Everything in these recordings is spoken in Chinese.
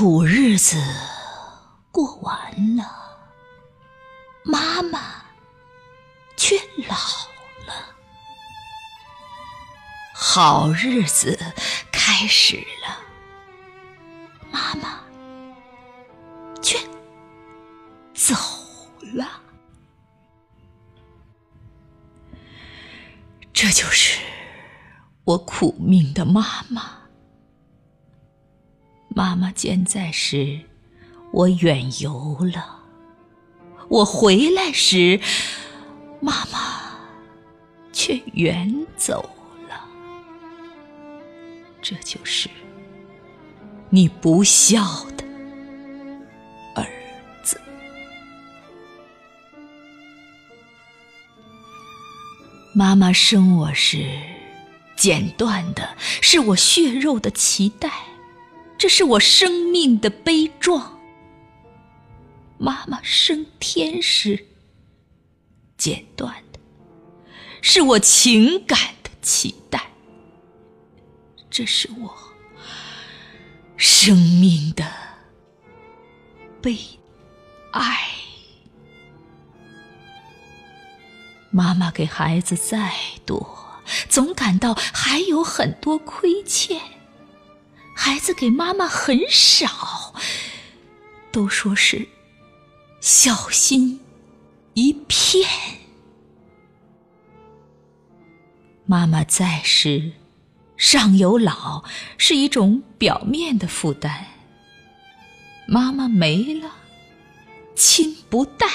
苦日子过完了，妈妈却老了。好日子开始了，妈妈却走了。这就是我苦命的妈妈。妈妈健在时，我远游了；我回来时，妈妈却远走了。这就是你不孝的儿子。妈妈生我时，剪断的是我血肉的脐带。这是我生命的悲壮。妈妈升天时，剪断的是我情感的脐带。这是我生命的悲哀。妈妈给孩子再多，总感到还有很多亏欠。孩子给妈妈很少，都说是孝心一片。妈妈在时，上有老是一种表面的负担；妈妈没了，亲不待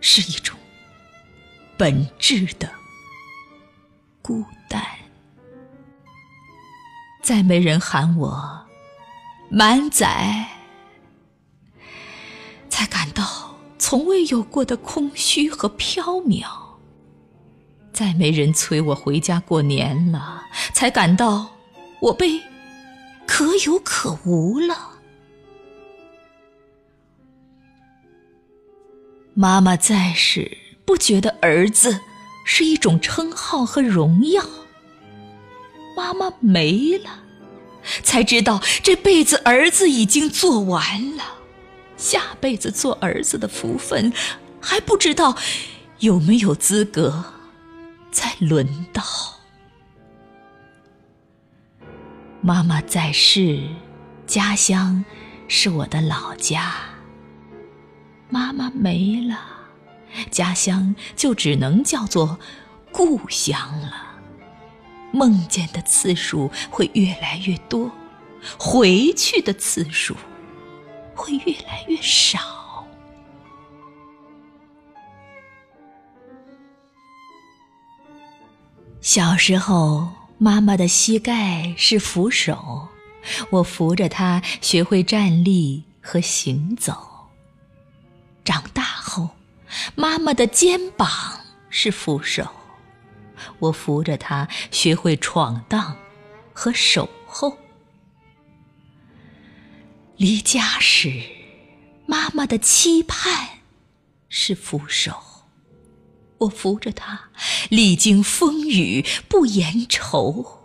是一种本质的孤单。再没人喊我满载，才感到从未有过的空虚和缥缈；再没人催我回家过年了，才感到我被可有可无了。妈妈在时，不觉得儿子是一种称号和荣耀。妈妈没了，才知道这辈子儿子已经做完了，下辈子做儿子的福分还不知道有没有资格再轮到。妈妈在世，家乡是我的老家。妈妈没了，家乡就只能叫做故乡了。梦见的次数会越来越多，回去的次数会越来越少。小时候，妈妈的膝盖是扶手，我扶着她学会站立和行走。长大后，妈妈的肩膀是扶手。我扶着他学会闯荡和守候。离家时，妈妈的期盼是扶手。我扶着他历经风雨不言愁。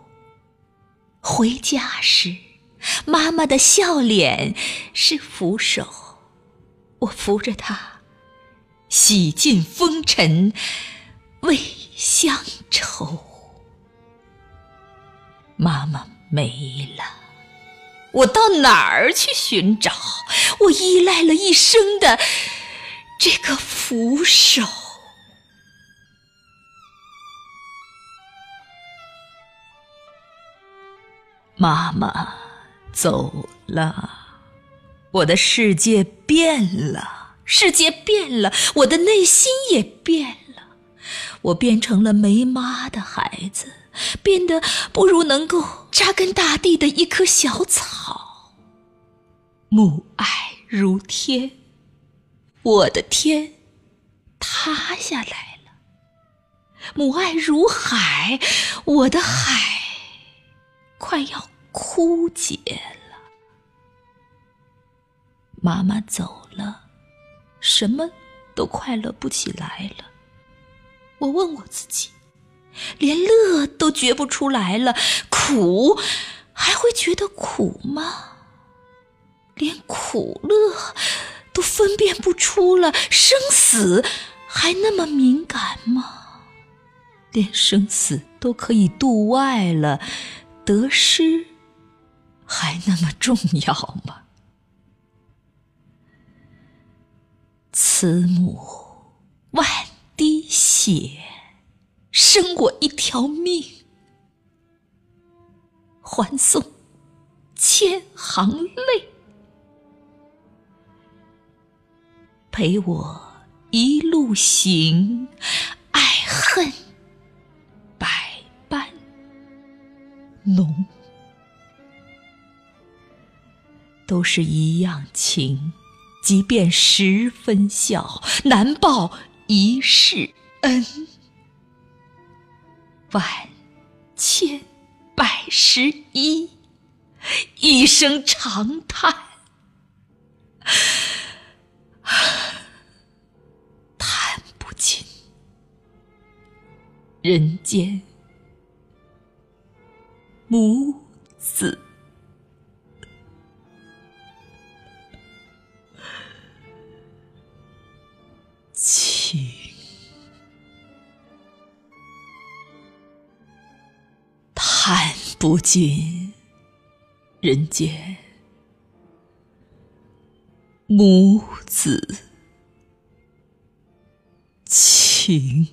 回家时，妈妈的笑脸是扶手。我扶着他洗尽风尘。乡愁，妈妈没了，我到哪儿去寻找？我依赖了一生的这个扶手。妈妈走了，我的世界变了，世界变了，我的内心也变。我变成了没妈的孩子，变得不如能够扎根大地的一棵小草。母爱如天，我的天塌下来了；母爱如海，我的海快要枯竭了。妈妈走了，什么都快乐不起来了。我问我自己，连乐都觉不出来了，苦还会觉得苦吗？连苦乐都分辨不出了，生死还那么敏感吗？连生死都可以度外了，得失还那么重要吗？慈母外血，生我一条命，还送千行泪，陪我一路行，爱恨百般。浓，都是一样情，即便十分孝，难报一世恩。万千百十一，一声长叹，叹不尽人间。母子看不尽人间母子情。